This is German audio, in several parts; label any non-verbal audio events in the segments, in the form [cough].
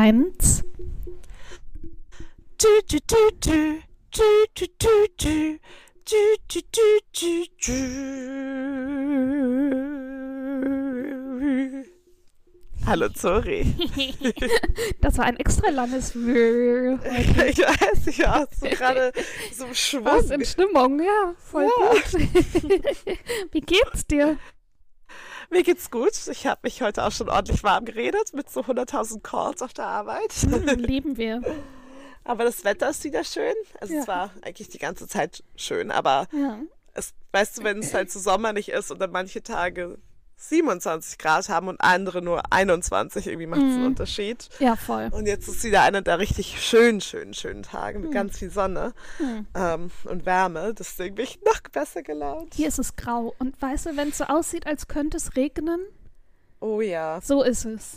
eins. Hallo Zori. [laughs] das war ein extra langes Wö. [laughs] Ich weiß, ich war so gerade so im Schwung. Was in Stimmung, ja, voll Ja. gut. [laughs] Wie geht's dir? Mir geht's gut. Ich habe mich heute auch schon ordentlich warm geredet mit so 100.000 Calls auf der Arbeit. [laughs] Lieben wir. Aber das Wetter ist wieder schön. Also Ja. es war eigentlich die ganze Zeit schön, aber Ja. es, weißt du, wenn es halt so sommerlich ist und dann manche Tage 27 Grad haben und andere nur 21, irgendwie macht es Mhm. einen Unterschied. ja, voll. Und jetzt ist wieder einer der richtig schönen, schönen, schönen Tage mit Mhm. ganz viel Sonne Hm. ähm, und Wärme. Deswegen bin ich noch besser gelaunt. Hier ist es grau. Und weißt du, wenn es so aussieht, als könnte es regnen, Oh ja, so ist es.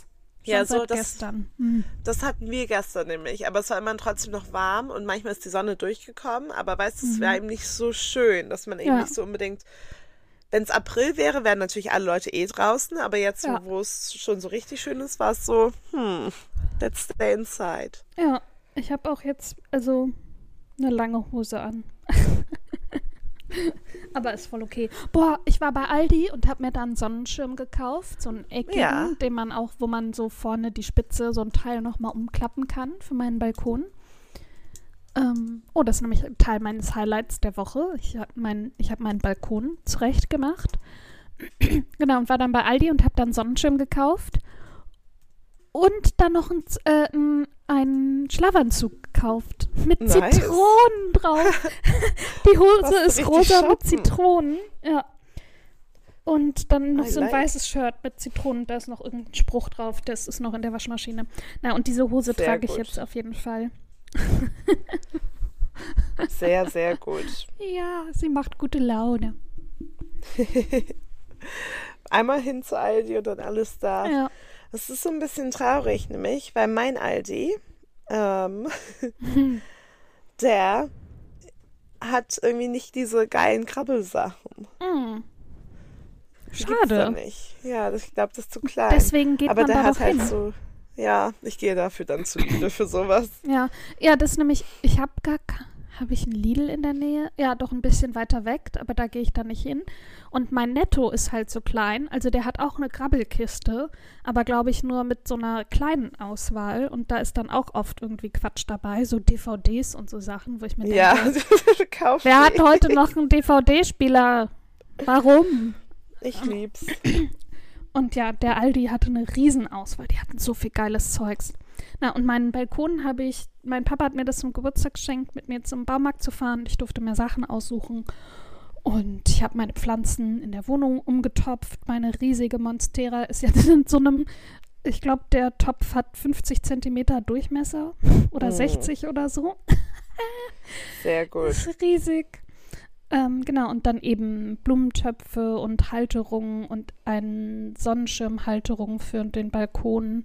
Schon Ja, so seit das- gestern. Hm. das hatten wir gestern nämlich. Aber es war immer trotzdem noch warm und manchmal ist die Sonne durchgekommen. Aber weißt du, es wäre eben nicht so schön, dass man eben Mhm. Ja. nicht so unbedingt. Wenn es April wäre, wären natürlich alle Leute eh draußen. Aber jetzt, Ja. wo es schon so richtig schön ist, war es so, hm, let's stay inside. Ja, ich habe auch jetzt, also, eine lange Hose an. [laughs] Aber ist voll okay. Boah, ich war bei Aldi und habe mir da einen Sonnenschirm gekauft, so einen eckigen, Ja. den man auch, wo man so vorne die Spitze, so ein Teil nochmal umklappen kann für meinen Balkon. Ähm, oh, das ist nämlich Teil meines Highlights der Woche. Ich habe mein, ich hab meinen Balkon zurecht gemacht. [clears throat] genau, und war dann bei Aldi und habe dann Sonnenschirm gekauft. Und dann noch ein, äh, ein, einen Schlafanzug gekauft. Mit Nice. Zitronen drauf. [laughs] Die Hose ist rosa mit? Zitronen. Ja. Und dann noch I so ein like. weißes Shirt mit Zitronen. Da ist noch irgendein Spruch drauf. Das ist noch in der Waschmaschine. Na, und diese Hose Sehr trage ich gut. jetzt auf jeden Fall. [laughs] Sehr, sehr gut. Ja, sie macht gute Laune. [laughs] Einmal hin zu Aldi und dann alles da. Ja. Das ist so ein bisschen traurig, nämlich, weil mein Aldi, ähm, [laughs] der hat irgendwie nicht diese geilen Krabbelsachen. Mm. Die gibt's da Schade. nicht. Ja, das, ich glaube, das ist zu klein. Deswegen geht Aber man der da hat halt hin. so, ja, ich gehe dafür dann zu Lidl für sowas. [laughs] Ja, ja, das ist nämlich, ich habe gar, habe ich einen Lidl in der Nähe? Ja, doch ein bisschen weiter weg, aber da gehe ich dann nicht hin. Und mein Netto ist halt so klein, also der hat auch eine Krabbelkiste, aber glaube ich nur mit so einer kleinen Auswahl. Und da ist dann auch oft irgendwie Quatsch dabei, so DVDs und so Sachen, wo ich mir denke, [laughs] Ja, kauf wer hat heute noch einen DVD-Spieler? Warum? Ich lieb's. [clears throat] Und ja, der Aldi hatte eine Riesenauswahl. Die hatten so viel geiles Zeugs. Na, und meinen Balkon habe ich, mein Papa hat mir das zum Geburtstag geschenkt, mit mir zum Baumarkt zu fahren. Ich durfte mir Sachen aussuchen. Und ich habe meine Pflanzen in der Wohnung umgetopft. Meine riesige Monstera ist jetzt in so einem, ich glaube, der Topf hat 50 Zentimeter Durchmesser oder Oh. 60 oder so. Sehr gut. [laughs] Das ist riesig. Ähm, genau, und dann eben Blumentöpfe und Halterungen und eine Sonnenschirmhalterung für den Balkon.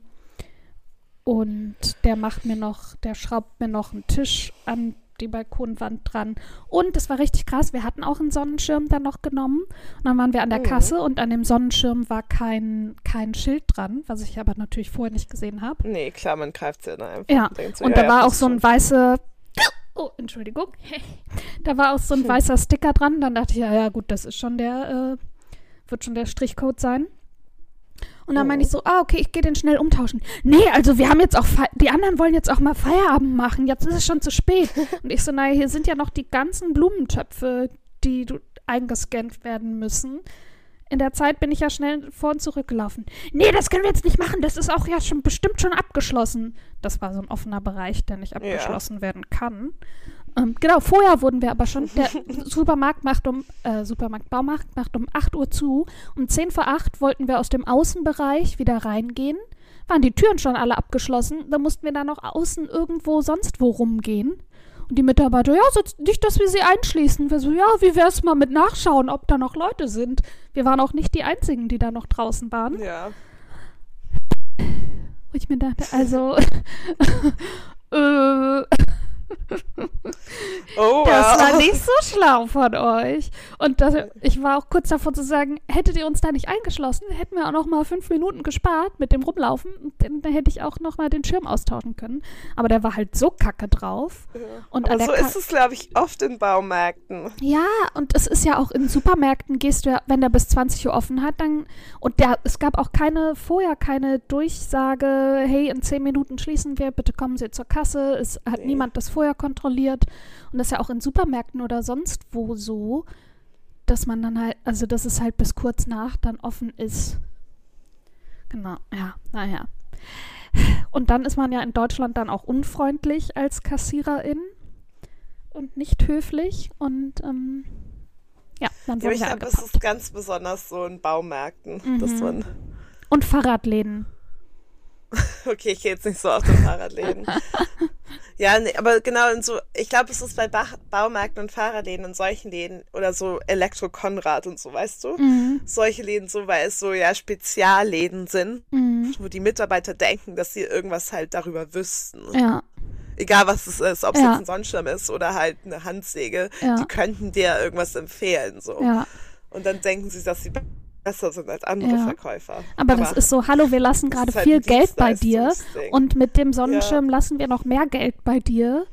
Und der macht mir noch, der schraubt mir noch einen Tisch an die Balkonwand dran. Und das war richtig krass, wir hatten auch einen Sonnenschirm dann noch genommen. Und dann waren wir an der Mhm. Kasse und an dem Sonnenschirm war kein, kein Schild dran, was ich aber natürlich vorher nicht gesehen habe. Nee, klar, man greift ja dann einfach. Ja, und so, und ja, da ja, war auch so ein weißer. Oh, Entschuldigung. [laughs] Da war auch so ein weißer Sticker dran. Dann dachte ich, ja, ja, gut, das ist schon der, äh, wird schon der Strichcode sein. Und dann Oh. meine ich so, ah, okay, ich gehe den schnell umtauschen. Nee, also wir haben jetzt auch, Fe die anderen wollen jetzt auch mal Feierabend machen. Jetzt ist es schon zu spät. [laughs] Und ich so, naja, hier sind ja noch die ganzen Blumentöpfe, die du eingescannt werden müssen. In der Zeit bin ich ja schnell vor und zurück gelaufen. Nee, das können wir jetzt nicht machen. Das ist auch ja schon bestimmt schon abgeschlossen. Das war so ein offener Bereich, der nicht abgeschlossen werden kann. Ähm, genau, vorher wurden wir aber schon. Der [laughs] Supermarkt macht um, äh, Supermarkt Baumarkt macht um 8 Uhr zu. Um 10 vor 8 wollten wir aus dem Außenbereich wieder reingehen. Waren die Türen schon alle abgeschlossen. Da mussten wir dann noch außen irgendwo sonst wo rumgehen. Und die Mitarbeiter, ja, so, nicht, dass wir sie einschließen. Wir so, ja, wie wär's mal mit nachschauen, ob da noch Leute sind. Wir waren auch nicht die Einzigen, die da noch draußen waren. Ja. Wo ich mir dachte, also, [laughs] äh, Oh, Das wow. war nicht so schlau von euch. Und das, ich war auch kurz davor zu sagen, hättet ihr uns da nicht eingeschlossen, hätten wir auch noch mal fünf Minuten gespart mit dem Rumlaufen. Und dann, dann hätte ich auch noch mal den Schirm austauschen können. Aber der war halt so kacke drauf. Und an Aber so Ka- ist es, glaube ich, oft in Baumärkten. Ja, und es ist ja auch in Supermärkten, gehst du ja, wenn der bis 20 Uhr offen hat, dann. Und der, es gab auch keine, vorher keine Durchsage, hey, in 10 Minuten schließen wir, bitte kommen Sie zur Kasse. Es hat Nee. niemand das vorher kontrolliert. Und das ist ja auch in Supermärkten oder sonst wo so, dass man dann halt, also dass es halt bis kurz nach dann offen ist. Genau, ja, naja. Und dann ist man ja in Deutschland dann auch unfreundlich als Kassiererin und nicht höflich und ähm, ja, dann Ja, aber wurden ich glaube, es ist ganz besonders so in Baumärkten, dass Mhm. man. Und Fahrradläden. [laughs] Okay, ich gehe jetzt nicht so auf den Fahrradläden. [laughs] ja, nee, aber genau in so, ich glaube, es ist bei ba Baumärkten und Fahrradläden und solchen Läden oder so Elektro-Konrad und so, weißt du? Mhm. Solche Läden so, weil es so ja Spezialläden sind, Mhm. wo die Mitarbeiter denken, dass sie irgendwas halt darüber wüssten. Ja, Egal was es ist, ob es Ja. jetzt ein Sonnenschirm ist oder halt eine Handsäge, Ja. die könnten dir irgendwas empfehlen. So. ja. Und dann denken sie, dass sie besser sind als andere Ja. Verkäufer. Aber, das ist so, hallo, wir lassen gerade halt viel Geld bei dir und mit dem Sonnenschirm lassen wir noch mehr Geld bei dir.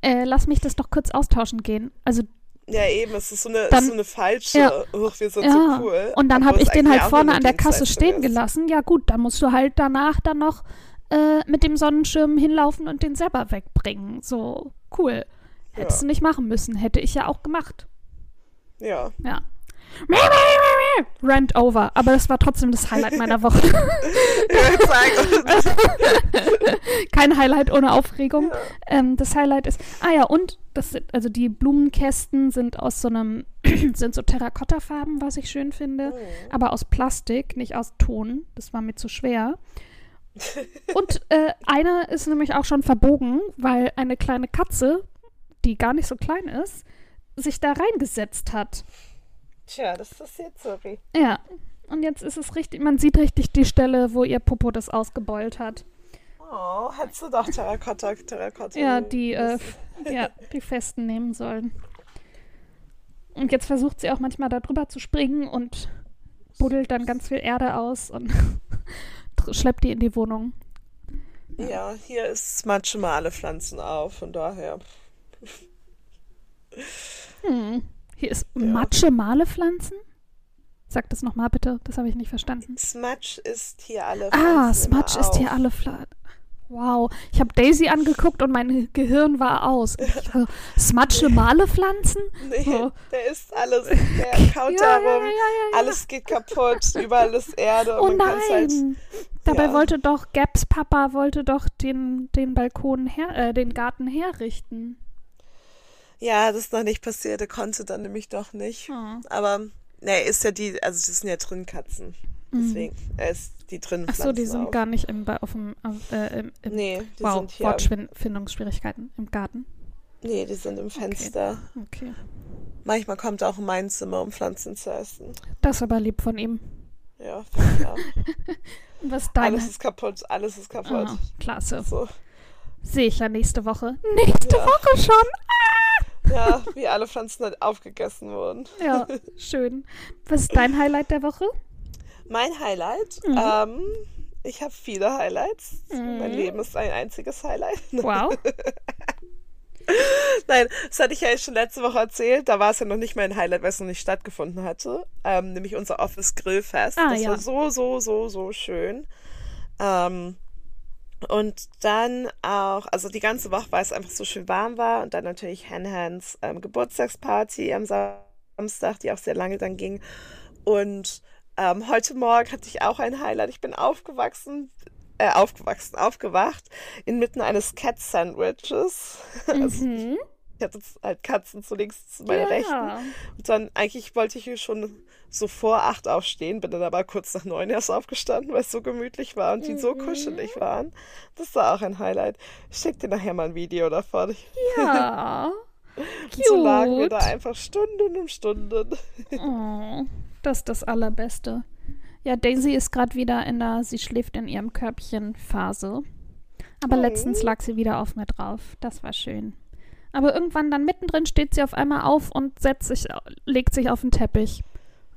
Äh, lass mich das doch kurz austauschen gehen. Also Ja, eben, es ist so eine, Dann- so eine falsche, Ja. Uch, wir sind Ja, so cool. und dann habe ich den halt vorne an der Kasse stehen ist. gelassen. Ja gut, dann musst du halt danach dann noch äh, mit dem Sonnenschirm hinlaufen und den selber wegbringen. So, cool. Hättest Ja. du nicht machen müssen. Hätte ich ja auch gemacht. Ja. Ja. Rant over. Aber das war trotzdem das Highlight meiner Woche. [laughs] [laughs] Kein Highlight ohne Aufregung. Ähm, das Highlight ist, ah ja, und das sind, also die Blumenkästen sind aus so einem, [clears throat] sind so Terrakottafarben, was ich schön finde, aber aus Plastik, nicht aus Ton. Das war mir zu schwer. [laughs] Und äh, einer ist nämlich auch schon verbogen, weil eine kleine Katze, die gar nicht so klein ist, sich da reingesetzt hat. Tja, das ist jetzt sorry. Ja. Und jetzt ist es richtig, man sieht richtig die Stelle, wo ihr Popo das ausgebeult hat. Oh, hättest du doch Terrakotta, Terrakotta. Ja, die, äh, ja, die festen nehmen sollen. Und jetzt versucht sie auch manchmal da drüber zu springen und buddelt dann ganz viel Erde aus und [laughs] schleppt die in die Wohnung. Ja, hier ist manchmal alle Pflanzen auf, von daher. Hm. Hier ist Matsche Male Pflanzen? Sag das nochmal bitte, das habe ich nicht verstanden. Smudge ist hier alle Ah, Pflanzen immer Smudge ist hier alle Pflanzen. Wow, ich habe Daisy angeguckt und mein Gehirn war aus. Ich so, [laughs] Smudge Male Pflanzen? Nee, So. der ist alles, [laughs] der kaut Ja, da ja, rum, ja, ja, ja. alles geht kaputt, überall ist Erde Oh halt nein! Dabei ja. wollte doch Gaps Papa wollte doch den, den Balkon her, äh, den Garten herrichten. Ja, das ist noch nicht passiert. Er konnte dann nämlich doch nicht. Oh. Aber, ne, ist ja die, also das sind ja drin Katzen. Deswegen, er ist die drin Mhm. Ach so, die sind auf. gar nicht im, auf dem, auf, äh, im, im Nee, die wow, sind hier. Wortfindungsschwierigkeiten im Garten. Nee, die sind im Fenster. Okay. Manchmal kommt er auch in mein Zimmer, um Pflanzen zu essen. Das ist aber lieb von ihm. Ja. Und [laughs] Was deine? Alles ist kaputt, alles ist kaputt. Ah, klasse. So. Sehe ich ja nächste Woche. Nächste Ja. Woche schon. Ja, wie alle Pflanzen halt aufgegessen wurden. Ja, schön. Was ist dein Highlight der Woche? Mein Highlight, Mhm. ähm, ich habe viele Highlights. Mhm. Mein Leben ist ein einziges Highlight. Wow. [laughs] Nein, das hatte ich ja schon letzte Woche erzählt. Da war es ja noch nicht mein Highlight, weil es noch nicht stattgefunden hatte. Ähm, nämlich unser Office Grillfest. Ah, das ja. war so, so, so, so schön. Ähm, und dann auch, also die ganze Woche, weil es einfach so schön warm war. Und dann natürlich Hanhans ähm, Geburtstagsparty am Samstag, die auch sehr lange dann ging. Und ähm, heute Morgen hatte ich auch ein Highlight. Ich bin aufgewachsen, äh, aufgewachsen, aufgewacht, inmitten eines Cat-Sandwiches. [laughs] Also, Mhm. Ich hatte halt Katzen zunächst zu meiner Ja. Rechten. Und dann, eigentlich wollte ich hier schon so vor acht aufstehen, bin dann aber kurz nach neun erst aufgestanden, weil es so gemütlich war und die so Mhm. kuschelig waren. Das war auch ein Highlight. Ich schick dir nachher mal ein Video davon. Ja. [laughs] Und so lagen wir Cute. da einfach Stunden um Stunden. Oh, das ist das Allerbeste. Ja, Daisy ist gerade wieder in der Sie schläft in ihrem Körbchen Phase. Aber Oh. letztens lag sie wieder auf mir drauf. Das war schön. Aber irgendwann dann mittendrin steht sie auf einmal auf und setzt sich, legt sich auf den Teppich.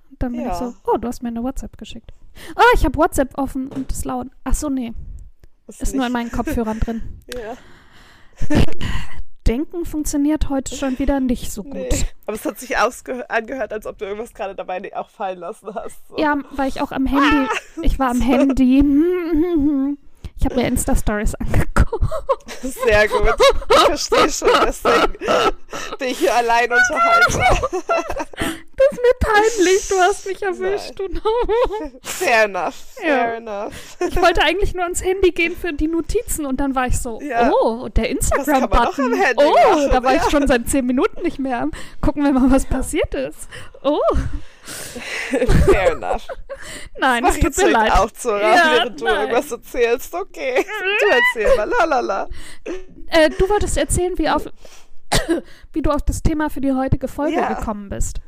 Und dann bin Ja. ich so, oh, du hast mir eine WhatsApp geschickt. Oh, ich habe WhatsApp offen und ist laut. Ach so, nee, ist nur in meinen Kopfhörern drin. [laughs] Ja, Denken funktioniert heute schon wieder nicht so gut. nee. Aber es hat sich angehört, als ob du irgendwas gerade dabei auch fallen lassen hast. So. Ja, weil ich auch am Handy, ich war am [laughs] Handy. [laughs] Ich habe mir Insta-Stories [laughs] angeguckt. Sehr gut. Ich verstehe schon, deswegen bin ich hier allein Unterhalter. [laughs] Das ist mir peinlich, du hast mich [laughs] erwischt. [laughs] Fair enough. Fair Ja. enough. ich wollte eigentlich nur ans Handy gehen für die Notizen und dann war ich so, Ja. oh, der Instagram-Button. Oh, machen, da war ja. ich schon seit zehn Minuten nicht mehr. Gucken wir mal, was passiert ist. Oh, [laughs] Fair enough. nein, Mach es tut mir leid. auch zu, während du nein. irgendwas erzählst. Okay. Du erzähl mal. Lalala. Äh, du wolltest erzählen, wie, auf, [coughs] wie du auf das Thema für die heutige Folge gekommen bist.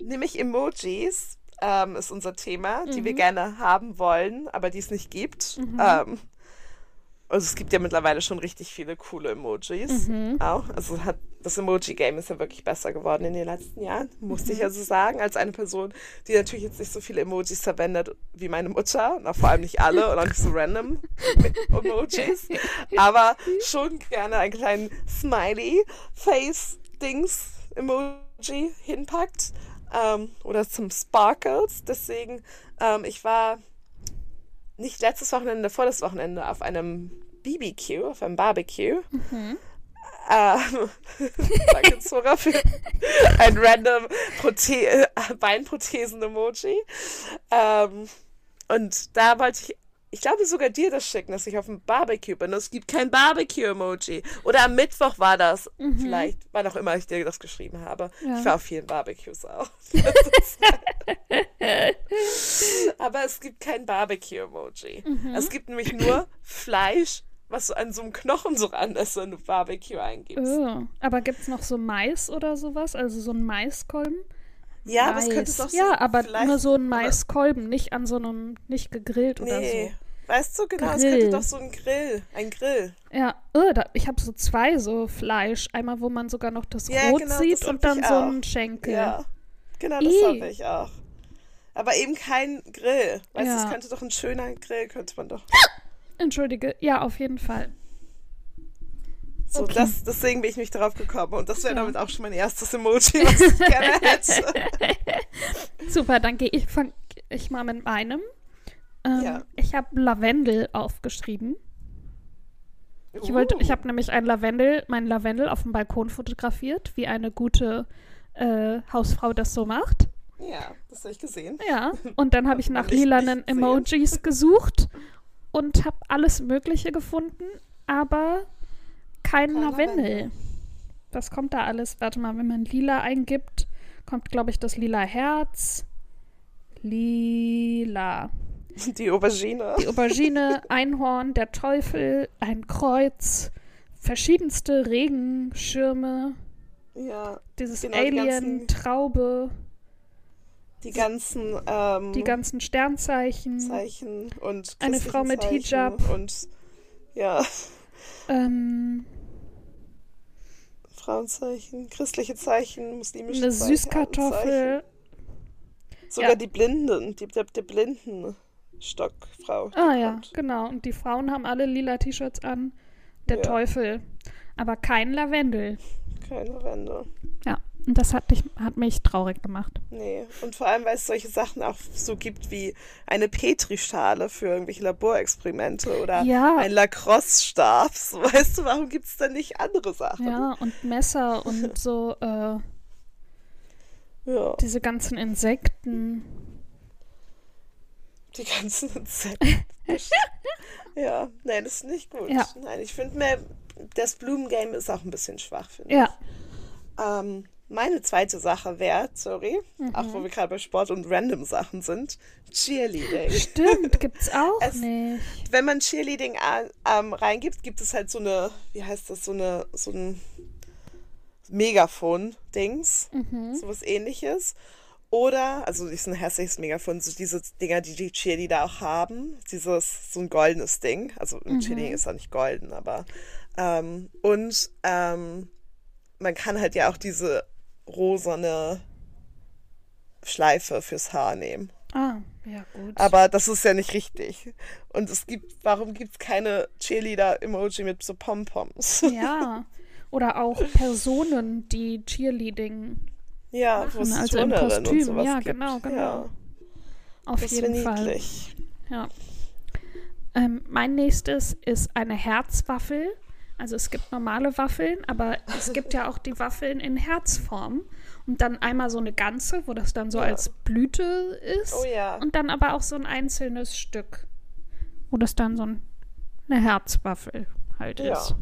Nämlich Emojis ähm, ist unser Thema, die Mhm. wir gerne haben wollen, aber die es nicht gibt. Ähm, also es gibt ja mittlerweile schon richtig viele coole Emojis. Mhm. Auch. Also hat das Emoji-Game ist ja wirklich besser geworden in den letzten Jahren, musste Mhm. ich ja so sagen, als eine Person, die natürlich jetzt nicht so viele Emojis verwendet wie meine Mutter, und auch vor allem nicht alle und auch nicht so random [laughs] Emojis, aber schon gerne einen kleinen Smiley-Face-Dings-Emoji hinpackt ähm, oder zum Sparkles. Deswegen, ähm, ich war nicht letztes Wochenende, vor das Wochenende auf einem BBQ, auf einem Barbecue. Ähm, [laughs] danke Zora für ein random Prote äh, Beinprothesen-Emoji. Ähm, und da wollte ich, ich glaube sogar dir das schicken, dass ich auf dem Barbecue bin. Es gibt kein Barbecue-Emoji. Oder am Mittwoch war das. Vielleicht, wann auch immer ich dir das geschrieben habe. Ja. Ich war auf vielen Barbecues auch. [laughs] [laughs] Aber es gibt kein Barbecue-Emoji. Es gibt nämlich nur Fleisch, was so an so einem Knochen so ran ist, wenn du Barbecue eingibst. Oh. Aber gibt es noch so Mais oder sowas? Also so ein Maiskolben? Ja, aber es Mais. könnte doch so Ja, aber nur so ein Maiskolben, nicht an so einem, nicht gegrillt oder Nee. so. Weißt du, genau, es Grill. könnte doch so ein Grill, ein Grill. Ja, oh, da, ich habe so zwei so Fleisch. Einmal, wo man sogar noch das Ja, Rot genau, sieht das und dann so ein Schenkel. Ja, genau, das habe ich auch. Aber eben kein Grill. Weißt du, Ja. es könnte doch ein schöner Grill, könnte man doch. Entschuldige, ja, auf jeden Fall. So, Okay. das, deswegen bin ich nicht darauf gekommen. Und das wäre Ja. damit auch schon mein erstes Emoji, was ich [laughs] gerne hätte. [laughs] Super, dann gehe ich, fang ich mal mit meinem. Ähm, Ja. Ich habe Lavendel aufgeschrieben. Ich wollte, ich Uh. habe nämlich ein Lavendel, mein Lavendel auf dem Balkon fotografiert, wie eine gute äh, Hausfrau das so macht. Ja, das habe ich gesehen. Ja, und dann habe [laughs] ich nach lilanen. Emojis gesucht und habe alles Mögliche gefunden, aber kein, Kein Lavendel. Lavendel. Was kommt da alles? Warte mal, wenn man lila eingibt, kommt, glaube ich, das lila Herz. Lila. Die Aubergine. Die Aubergine, Einhorn, der Teufel, ein Kreuz, verschiedenste Regenschirme, Ja, dieses Genau, die Alien, ganzen- Traube, die ganzen ähm, die ganzen Sternzeichen. Zeichen und Eine Frau mit Zeichen Hijab. Und ja, Ähm, Frauenzeichen, christliche Zeichen, muslimische eine Zeichen. alle Süßkartoffel. Sogar Ja. die Blinden, die, die, die Blindenstockfrau. Ah ja, kommt. genau. Und die Frauen haben alle lila T-Shirts an. Der Ja. Teufel. Aber kein Lavendel. Keine Wände. Ja, und das hat, dich, hat mich traurig gemacht. Nee. Und vor allem, weil es solche Sachen auch so gibt wie eine Petrischale für irgendwelche Laborexperimente oder Ja. ein Lacrosse-Stab. So, [laughs] weißt du, warum gibt es da nicht andere Sachen? Ja, und Messer und [laughs] so, äh, Ja. diese ganzen Insekten. Die ganzen Insekten. [laughs] ja, nein, das ist nicht gut. Ja. Nein, ich finde mir, das Blumengame ist auch ein bisschen schwach, finde Ja, ich. Ähm, meine zweite Sache wäre, sorry, auch Mhm. wo wir gerade bei Sport und random Sachen sind, Cheerleading. stimmt, gibt's [laughs] auch Es- nicht. Wenn man Cheerleading an- ähm, reingibt, gibt es halt so eine, wie heißt das, so eine, so ein Megafon-Dings, Mhm. sowas ähnliches. Oder, also nicht so ein hässliches Megafon, so diese Dinger, die die Cheerleader auch haben. Dieses, so ein goldenes Ding. Also ein Cheerleading ist auch nicht golden, aber. Ähm, und ähm, man kann halt ja auch diese rosane Schleife fürs Haar nehmen. Ah, ja, gut. Aber das ist ja nicht richtig. Und es gibt, warum gibt es keine Cheerleader-Emoji mit so Pompoms? Ja. Oder auch Personen, die Cheerleading Ja, wo machen, es also im Turnerinnen und Kostüm. sowas Ja, gibt. genau, genau. Ja, Auf das jeden Fall. Ja. Ähm, mein nächstes ist eine Herzwaffel. Also es gibt normale Waffeln, aber es [laughs] gibt ja auch die Waffeln in Herzform. Und dann einmal so eine ganze, wo das dann so Ja. als Blüte ist. Oh ja. Und dann aber auch so ein einzelnes Stück, wo das dann so ein, eine Herzwaffel halt Ja. ist.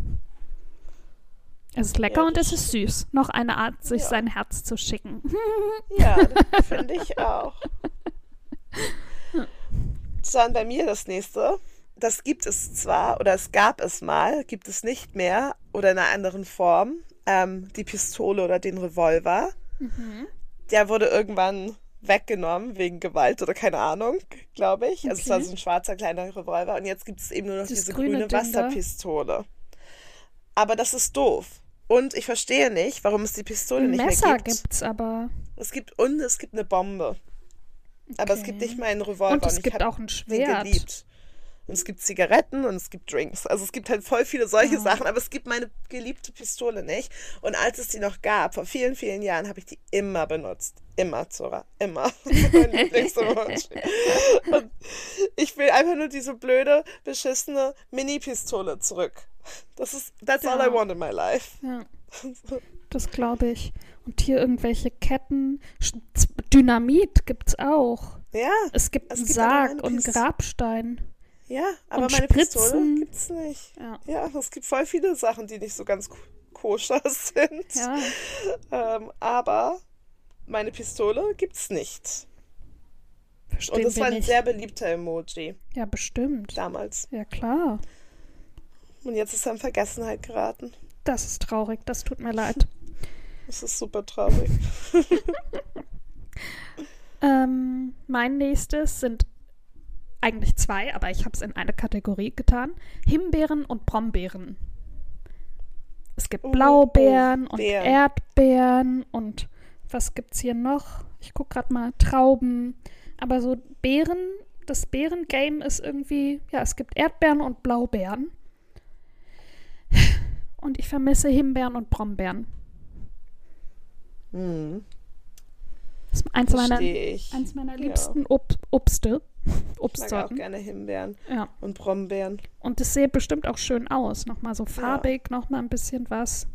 Es ist lecker Ja, und es ist süß. Noch eine Art, sich Ja. sein Herz zu schicken. Ja, [laughs] finde ich auch. [laughs] Und bei mir das nächste. Das gibt es zwar, oder es gab es mal, gibt es nicht mehr, oder in einer anderen Form, ähm, die Pistole oder den Revolver. Der wurde irgendwann weggenommen wegen Gewalt oder keine Ahnung, glaube ich. Also es war Okay. so ein schwarzer kleiner Revolver und jetzt gibt es eben nur noch Das diese grüne grüne. Wasserpistole. Aber das ist doof. Und ich verstehe nicht, warum es die Pistole Ein nicht Messer mehr gibt. gibt's aber. Es gibt und es gibt eine Bombe. Aber es gibt Okay. nicht mal einen Revolver. Und es ich gibt auch ein Schwert. Und es gibt Zigaretten und es gibt Drinks. Also es gibt halt voll viele solche Ah. Sachen, aber es gibt meine geliebte Pistole nicht. Und als es die noch gab, vor vielen, vielen Jahren, habe ich die immer benutzt. Immer, Zora. Immer. [laughs] Und ich will einfach nur diese blöde, beschissene Mini-Pistole zurück. Das ist, that's all Ja. I want in my life. Ja, [laughs] das glaube ich. Und hier irgendwelche Ketten. Dynamit gibt's auch. Ja, Es gibt Es einen gibt Sarg und Pist- Grabstein. Ja, aber Und meine Pistole Spritzen. gibt's nicht. Ja. Ja, es gibt voll viele Sachen, die nicht so ganz ko- koscher [laughs] sind. Ja, Ähm, aber meine Pistole gibt's nicht. Und verstehen das war ein nicht. sehr beliebter Emoji Ja, bestimmt. damals. Ja, klar. Und jetzt ist er in Vergessenheit geraten. Das ist traurig. Das tut mir leid. [laughs] Das ist super traurig. [laughs] Ähm, mein nächstes sind eigentlich zwei, aber ich habe es in eine Kategorie getan. Himbeeren und Brombeeren. Es gibt Oh, Blaubeeren oh, und Beeren. Erdbeeren und was gibt's hier noch? Ich guck gerade mal Trauben, aber so Beeren, das Beeren-Game ist irgendwie, ja, es gibt Erdbeeren und Blaubeeren. [laughs] Und ich vermisse Himbeeren und Brombeeren. Hm, Das ist eins meiner, ich. eins meiner Ja. liebsten Ob Obste. [laughs] Ich mag auch Obstsorten. gerne Himbeeren Ja. und Brombeeren. Und es sieht bestimmt auch schön aus. Nochmal so farbig, nochmal ein bisschen was.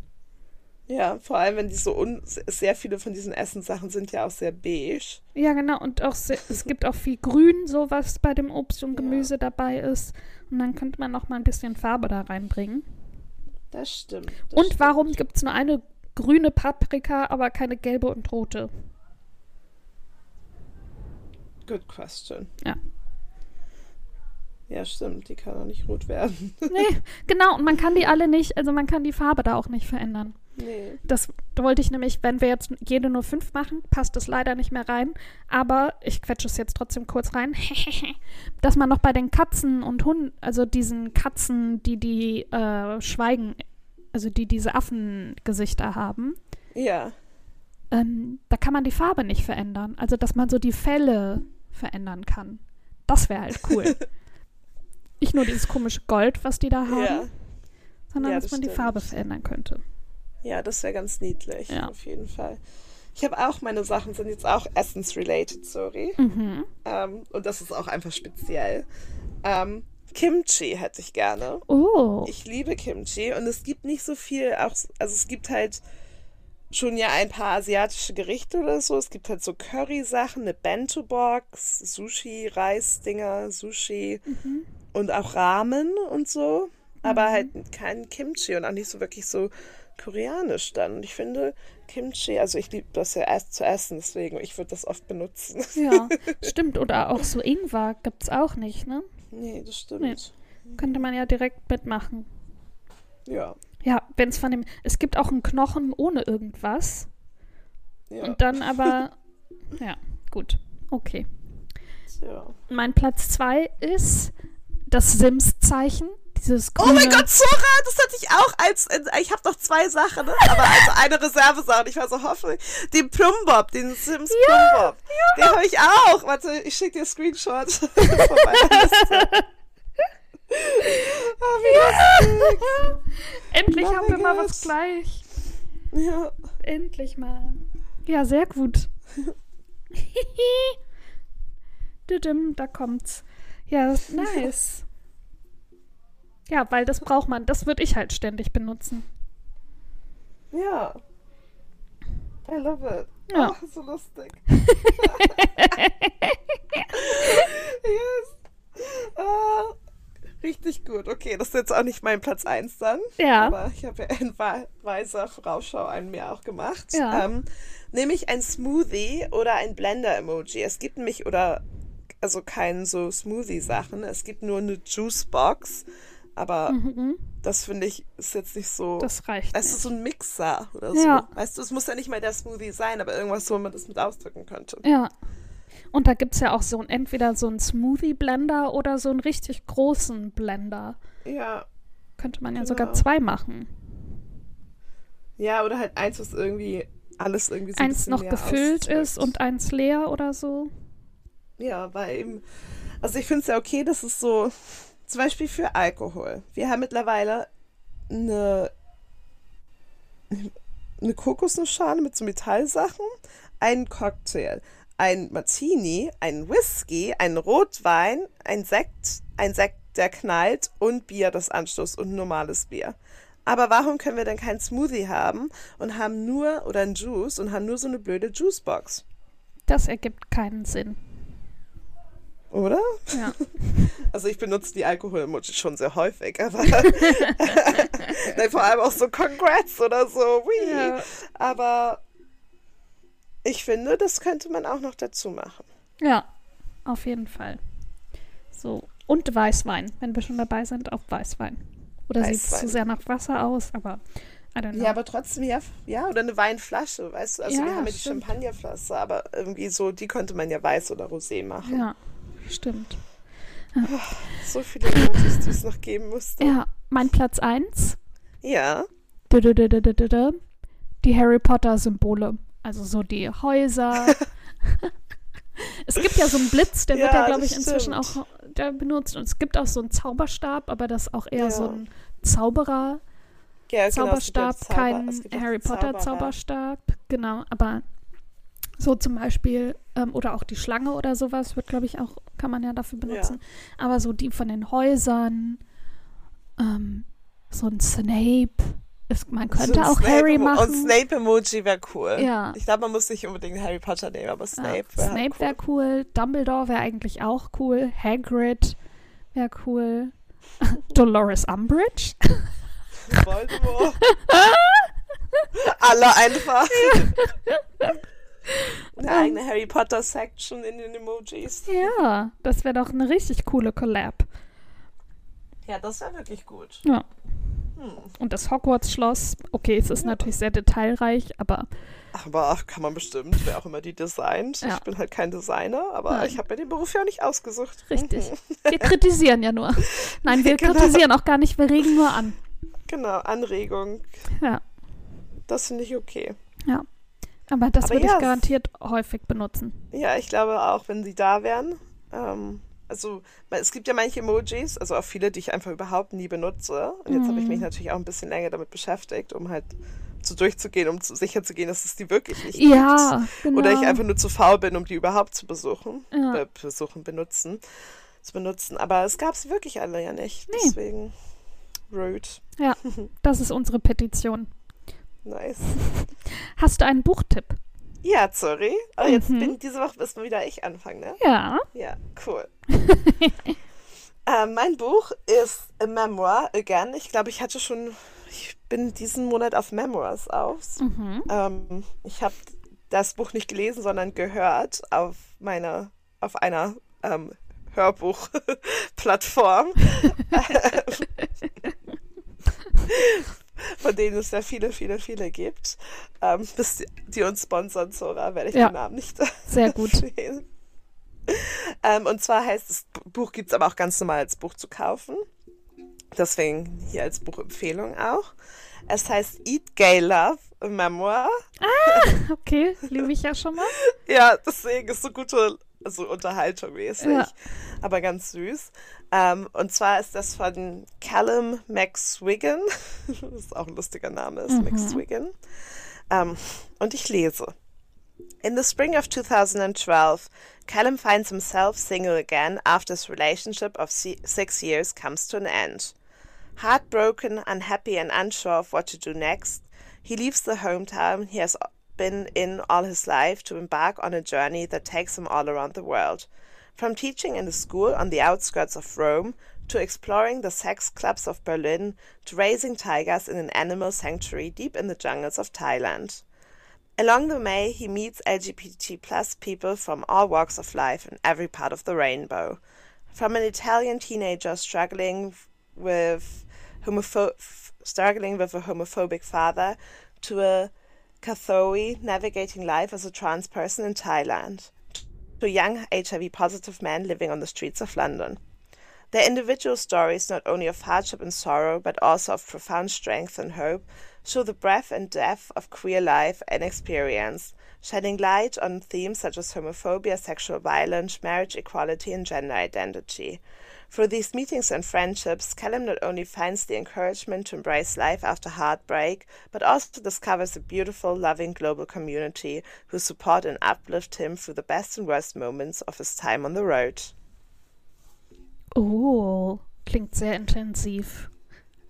Ja, vor allem, wenn die so un sehr viele von diesen Essenssachen sind ja auch sehr beige. Ja, genau. Und auch es gibt auch viel Grün, so was bei dem Obst und Ja. Gemüse dabei ist. Und dann könnte man nochmal ein bisschen Farbe da reinbringen. Das stimmt. Das und stimmt. warum gibt es nur eine grüne Paprika, aber keine gelbe und rote? Good question. Ja. Ja, stimmt. Die kann auch nicht rot werden. Nee, genau. Und man kann die alle nicht, also man kann die Farbe da auch nicht verändern. nee. Das wollte ich nämlich, wenn wir jetzt jede nur fünf machen, passt es leider nicht mehr rein. Aber ich quetsche es jetzt trotzdem kurz rein. [laughs] Dass man noch bei den Katzen und Hunden, also diesen Katzen, die die äh, schweigen, also die diese Affengesichter haben, Ja. Ähm, da kann man die Farbe nicht verändern. Also dass man so die Felle verändern kann. Das wäre halt cool. [laughs] nicht nur dieses komische Gold, was die da haben, Ja. sondern Ja, dass das man die stimmt. Farbe verändern könnte. Ja, das wäre ganz niedlich. Ja. Auf jeden Fall. Ich habe auch, meine Sachen sind jetzt auch essence-related, sorry. Mhm. Ähm, und das ist auch einfach speziell. Ähm, Kimchi hätte ich gerne. Oh. Ich liebe Kimchi und es gibt nicht so viel, auch, also es gibt halt schon ja ein paar asiatische Gerichte oder so. Es gibt halt so Curry-Sachen, eine Bento-Box, Sushi, Reisdinger, Sushi und auch Ramen und so. Aber halt kein Kimchi und auch nicht so wirklich so koreanisch dann. Und ich finde Kimchi, also ich liebe das ja erst zu essen, deswegen, ich würde das oft benutzen. Ja, [laughs] stimmt. Oder auch so Ingwer gibt's auch nicht, ne? nee, das stimmt. Nee. Könnte man ja direkt mitmachen. Ja. Ja, wenn es von dem. Es gibt auch einen Knochen ohne irgendwas. Ja. Und dann aber. [laughs] Ja, gut. Okay. ja. Mein Platz zwei ist das Sims-Zeichen. Dieses Oh mein grüne- Gott, Zora, das hatte ich auch als, ich habe noch zwei Sachen, ne? aber also eine Reservesache, ich war so hoffentlich, den Plumbob, den Sims Plumbob, den habe ich auch. Warte, ich schicke dir einen Screenshot von meiner Liste. Ah, wie lustig. Endlich Oh haben wir mal was gleich. Ja. Endlich mal. Ja, sehr gut. [laughs] Da kommt's. Ja, nice. Ja, weil das braucht man. Das würde ich halt ständig benutzen. Ja. I love it. Ja. Oh, so lustig. [laughs] [laughs] yes. Ah, richtig gut. Okay, das ist jetzt auch nicht mein Platz 1 dann. Ja. Aber ich habe ja in weiser Vorausschau einen mir auch gemacht. Ja. Ähm, nämlich ein Smoothie oder ein Blender-Emoji. Es gibt nämlich, oder, also kein so Smoothie-Sachen. Es gibt nur eine Juicebox. Aber das finde ich ist jetzt nicht so. Mhm. Das reicht. Du, nicht. so ein Mixer oder Ja. so. Weißt du, es muss ja nicht mal der Smoothie sein, aber irgendwas, wo man das mit ausdrücken könnte. Ja. Und da gibt es ja auch so ein, entweder so einen Smoothie-Blender oder so einen richtig großen Blender. Ja. Könnte man ja Genau. sogar zwei machen. Ja, oder halt eins, was irgendwie alles irgendwie so ein eins noch gefüllt ausdrückt. ist und eins leer oder so. Ja, weil eben. Also ich finde es ja okay, das ist so. Zum Beispiel für Alkohol. Wir haben mittlerweile eine, eine Kokosnussschale mit so Metallsachen, einen Cocktail, ein Martini, einen Whisky, einen Rotwein, ein Sekt, ein Sekt, der knallt und Bier, das Anstoß und normales Bier. Aber warum können wir denn keinen Smoothie haben und haben nur, oder einen Juice und haben nur so eine blöde Juicebox? Das ergibt keinen Sinn. Oder? Ja. [laughs] Also ich benutze die Alkohol-Emoji schon sehr häufig, aber [laughs] [laughs] Nein, vor allem auch so Congrats oder so. Wee. Ja. Aber ich finde, das könnte man auch noch dazu machen. ja, auf jeden Fall. So. Und Weißwein, wenn wir schon dabei sind, auch Weißwein. Oder sieht es zu sehr nach Wasser aus, aber I don't know. Ja, aber trotzdem, ja, ja, oder eine Weinflasche, weißt du? Also Ja, wir haben ja die stimmt. Champagnerflasche, aber irgendwie so, die könnte man ja weiß oder rosé machen. ja stimmt. So viele Emojis, die es noch geben müsste. Ja, mein Platz 1. Ja. Die Harry Potter-Symbole. Also so die Häuser. [laughs] [laughs] es gibt ja so einen Blitz, der wird Ja, ja, glaube ich, inzwischen stimmt. auch der benutzt. Und es gibt auch so einen Zauberstab, aber das ist auch eher Ja. so ein Zauberer. Ja, genau, ja Zauberstab, Zauber- kein Harry Potter. Zauberstab. Genau, aber so zum Beispiel, ähm, oder auch die Schlange oder sowas wird, glaube ich, auch, kann man ja dafür benutzen. Aber so die von den Häusern, ähm, so ein Snape. Ist, man So könnte ein auch Snape- Harry machen. Und Snape-Emoji wäre cool. Ja. Ich glaube, man muss nicht unbedingt Harry Potter nehmen, aber Snape ja, wäre Snape cool. wäre cool. Dumbledore wäre eigentlich auch cool. Hagrid wäre cool. [laughs] Dolores Umbridge. Voldemort. Alle einfach. [laughs] Eine eigene Harry Potter Section in den Emojis. Ja, das wäre doch eine richtig coole Collab. Ja, das wäre wirklich gut. Ja. Und das Hogwarts-Schloss, okay, es ist natürlich sehr detailreich, aber Aber kann man bestimmt, wer auch immer die designt. Ja. Ich bin halt kein Designer, aber Nein. ich habe mir den Beruf ja auch nicht ausgesucht. richtig. Wir kritisieren ja nur. [laughs] Nein, wir Genau. kritisieren auch gar nicht, wir regen nur an. Genau, Anregung. Ja, Das finde ich okay. ja. Aber das Aber würde ja, ich garantiert häufig benutzen. Ja, ich glaube auch, wenn sie da wären. Ähm, also, es gibt ja manche Emojis, also auch viele, die ich einfach überhaupt nie benutze. Und jetzt habe ich mich Mhm. natürlich auch ein bisschen länger damit beschäftigt, um halt so durchzugehen, um zu, sicher zu gehen, dass es die wirklich nicht Ja, gibt. genau. Oder ich einfach nur zu faul bin, um die überhaupt zu besuchen. Ja. Äh, besuchen, benutzen. Zu benutzen. Aber es gab es wirklich alle ja nicht. Nee. Deswegen. Rude. Ja, [laughs] das ist unsere Petition. Nice. Hast du einen Buchtipp? Ja, sorry. Aber jetzt Mhm. bin diese Woche müssen wieder ich anfangen, ne? Ja. Ja, cool. [laughs] ähm, mein Buch ist A Memoir Again. Ich glaube, ich hatte schon, ich bin diesen Monat auf Memoirs aus. Mhm. Ähm, ich habe das Buch nicht gelesen, sondern gehört auf meiner, auf einer ähm, Hörbuchplattform. [laughs] [laughs] Von denen es ja viele, viele, viele gibt. Ähm, bis die, die uns sponsern, Zora, werde ich Ja. den Namen nicht Sehr gut. [laughs] erzählen. Ähm, und zwar heißt das Buch gibt es aber auch ganz normal als Buch zu kaufen. Deswegen hier als Buchempfehlung auch. Es heißt Eat Gay Love, a Memoir. Ah, okay, liebe ich ja schon mal. [laughs] ja, deswegen ist so gute [laughs] also Unterhaltung mäßig, ja. aber ganz süß. Ähm, und zwar ist das von Callum McSwiggan, [laughs] das ist auch ein lustiger Name, ist mhm. McSwiggan. Ähm, und ich lese. In the spring of 2012, Callum finds himself single again after his relationship of six years comes to an end. Heartbroken, unhappy, and unsure of what to do next, he leaves the hometown he has been in all his life to embark on a journey that takes him all around the world. From teaching in a school on the outskirts of Rome, to exploring the sex clubs of Berlin, to raising tigers in an animal sanctuary deep in the jungles of Thailand. Along the way, he meets LGBT plus people from all walks of life in every part of the rainbow. From an Italian teenager struggling with homopho- struggling with a homophobic father to a Kathoe navigating life as a trans person in Thailand to young HIV positive men living on the streets of London. Their individual stories, not only of hardship and sorrow, but also of profound strength and hope, show the breadth and depth of queer life and experience, shedding light on themes such as homophobia, sexual violence, marriage equality, and gender identity. Through these meetings and friendships, Callum not only finds the encouragement to embrace life after heartbreak, but also discovers a beautiful, loving global community who support and uplift him through the best and worst moments of his time on the road. Oh, klingt sehr intensiv.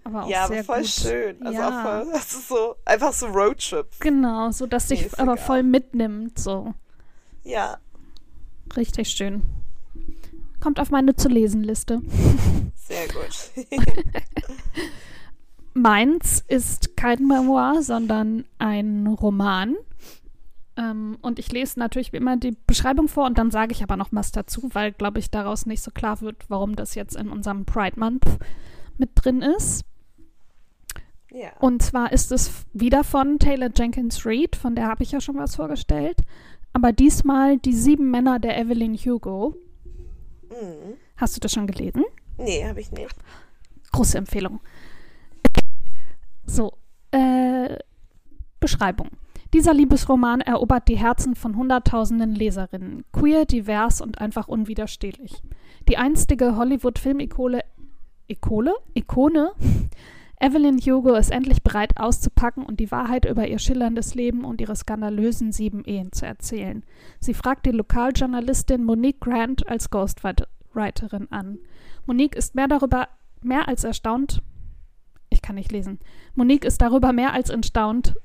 Aber auch ja, sehr aber voll gut. schön. Also ja. auch voll, [laughs] das ist so, einfach so Roadtrip. Genau, so dass sich aber voll mitnimmt, so. Ja. Richtig schön. Kommt auf meine zu lesen Liste. Sehr gut. [laughs] Meins ist kein Memoir, sondern ein Roman. Ähm, und ich lese natürlich wie immer die Beschreibung vor und dann sage ich aber noch was dazu, weil, glaube ich, daraus nicht so klar wird, warum das jetzt in unserem Pride Month mit drin ist. Ja. Und zwar ist es wieder von Taylor Jenkins Reid, von der habe ich ja schon was vorgestellt. Aber diesmal die sieben Männer der Evelyn Hugo. Mhm. Hast du das schon gelesen? Nee, habe ich nicht. Große Empfehlung. So, äh, Beschreibung. Dieser Liebesroman erobert die Herzen von Hunderttausenden Leserinnen. Queer, divers und einfach unwiderstehlich. Die einstige Hollywood-Filmikone Ikone? Ikone? Evelyn Hugo ist endlich bereit auszupacken und die Wahrheit über ihr schillerndes Leben und ihre skandalösen sieben Ehen zu erzählen. Sie fragt die Lokaljournalistin Monique Grant als Ghostwriterin an. Monique ist mehr darüber mehr als erstaunt. Ich kann nicht lesen. Monique ist darüber mehr als erstaunt.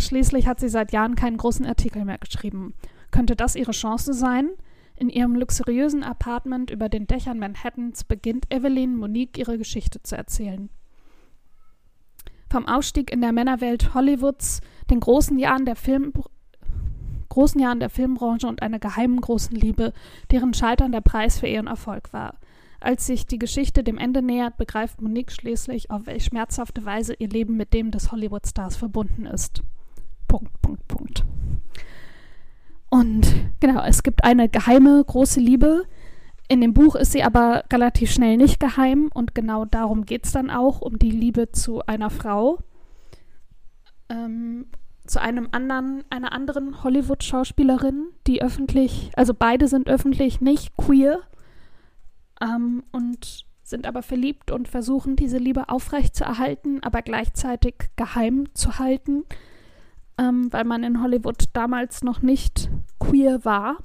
Schließlich hat sie seit Jahren keinen großen Artikel mehr geschrieben. Könnte das ihre Chance sein? In ihrem luxuriösen Apartment über den Dächern Manhattans beginnt Evelyn Monique ihre Geschichte zu erzählen. Vom Ausstieg in der Männerwelt Hollywoods, den großen Jahren der Film großen Jahren der Filmbranche und einer geheimen großen Liebe, deren Scheitern der Preis für ihren Erfolg war. Als sich die Geschichte dem Ende nähert, begreift Monique schließlich, auf welche schmerzhafte Weise ihr Leben mit dem des Hollywood-Stars verbunden ist. Punkt, Punkt, Punkt. Und genau, es gibt eine geheime große Liebe. In dem Buch ist sie aber relativ schnell nicht geheim und genau darum geht es dann auch, um die Liebe zu einer Frau, ähm, zu einem anderen, einer anderen Hollywood-Schauspielerin, die öffentlich, also beide sind öffentlich nicht queer ähm, und sind aber verliebt und versuchen diese Liebe aufrechtzuerhalten, aber gleichzeitig geheim zu halten ähm, weil man in Hollywood damals noch nicht queer war.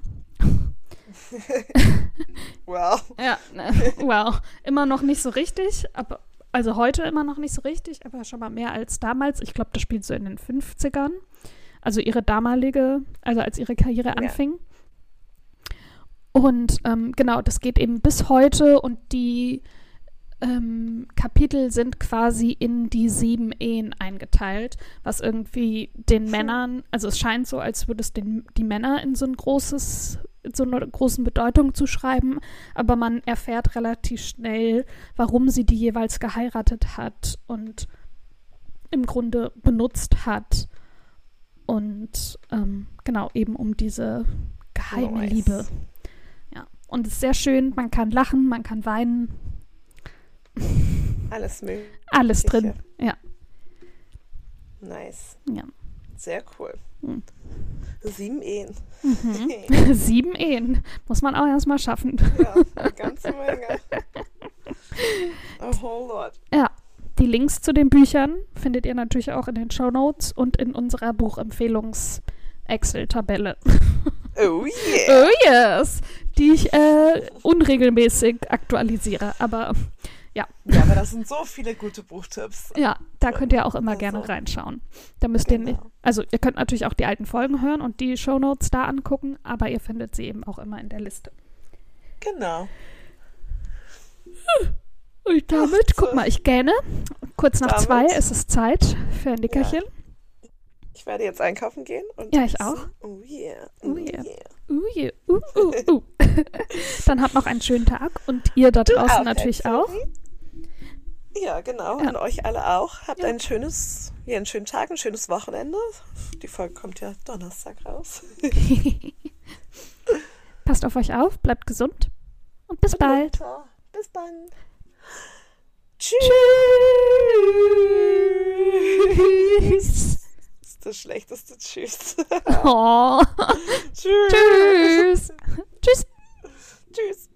[laughs] wow. Ja, ne, [laughs] wow. Immer noch nicht so richtig, aber also heute immer noch nicht so richtig, aber schon mal mehr als damals. Ich glaube, das spielt so in den 50ern. Also ihre damalige, also als ihre Karriere ja. anfing. Und ähm, genau, das geht eben bis heute und die ähm, Kapitel sind quasi in die sieben Ehen eingeteilt, was irgendwie den Männern, also es scheint so, als würde es den, die Männer in so ein großes, so eine großen Bedeutung zu schreiben, aber man erfährt relativ schnell, warum sie die jeweils geheiratet hat und im Grunde benutzt hat. Und ähm, genau, eben um diese geheime nice. Liebe. Ja. Und es ist sehr schön, man kann lachen, man kann weinen. [laughs] Alles mögliche. Alles drin. Ja. Nice. ja. Sehr cool. Hm. Sieben Ehen. Mhm. [laughs] Sieben Ehen. Muss man auch erstmal schaffen. ja, eine ganze Menge. A whole lot. Ja. Die Links zu den Büchern findet ihr natürlich auch in den Show Notes und in unserer Buchempfehlungs-Excel-Tabelle. Oh yeah. Oh yes! Die ich äh, unregelmäßig aktualisiere. Aber Ja, aber das sind so viele gute Buchtipps. ja, da könnt ihr auch immer Also. gerne reinschauen. Da müsst ihr nicht. Genau. Also ihr könnt natürlich auch die alten Folgen hören und die Show Notes da angucken, aber ihr findet sie eben auch immer in der Liste. Genau. Und damit, Ach, guck mal, ich gähne. Kurz nach Damit- zwei ist es Zeit für ein Nickerchen. Ich werde jetzt einkaufen gehen. Und Ja, ich auch. Oh yeah. Oh yeah. Uh, yeah. uh, uh, uh. [laughs] Dann habt noch einen schönen Tag und ihr da draußen auch, natürlich auch. Ja, genau. Ja. Und euch alle auch. Habt Ja. ein schönes, ja, einen schönen Tag, ein schönes Wochenende. Die Folge kommt ja Donnerstag raus. [laughs] Passt auf euch auf, bleibt gesund und bis bald. Ciao. Bis dann. Tschüss. Das ist das schlechteste Tschüss. [laughs] Oh. Tschüss. Tschüss.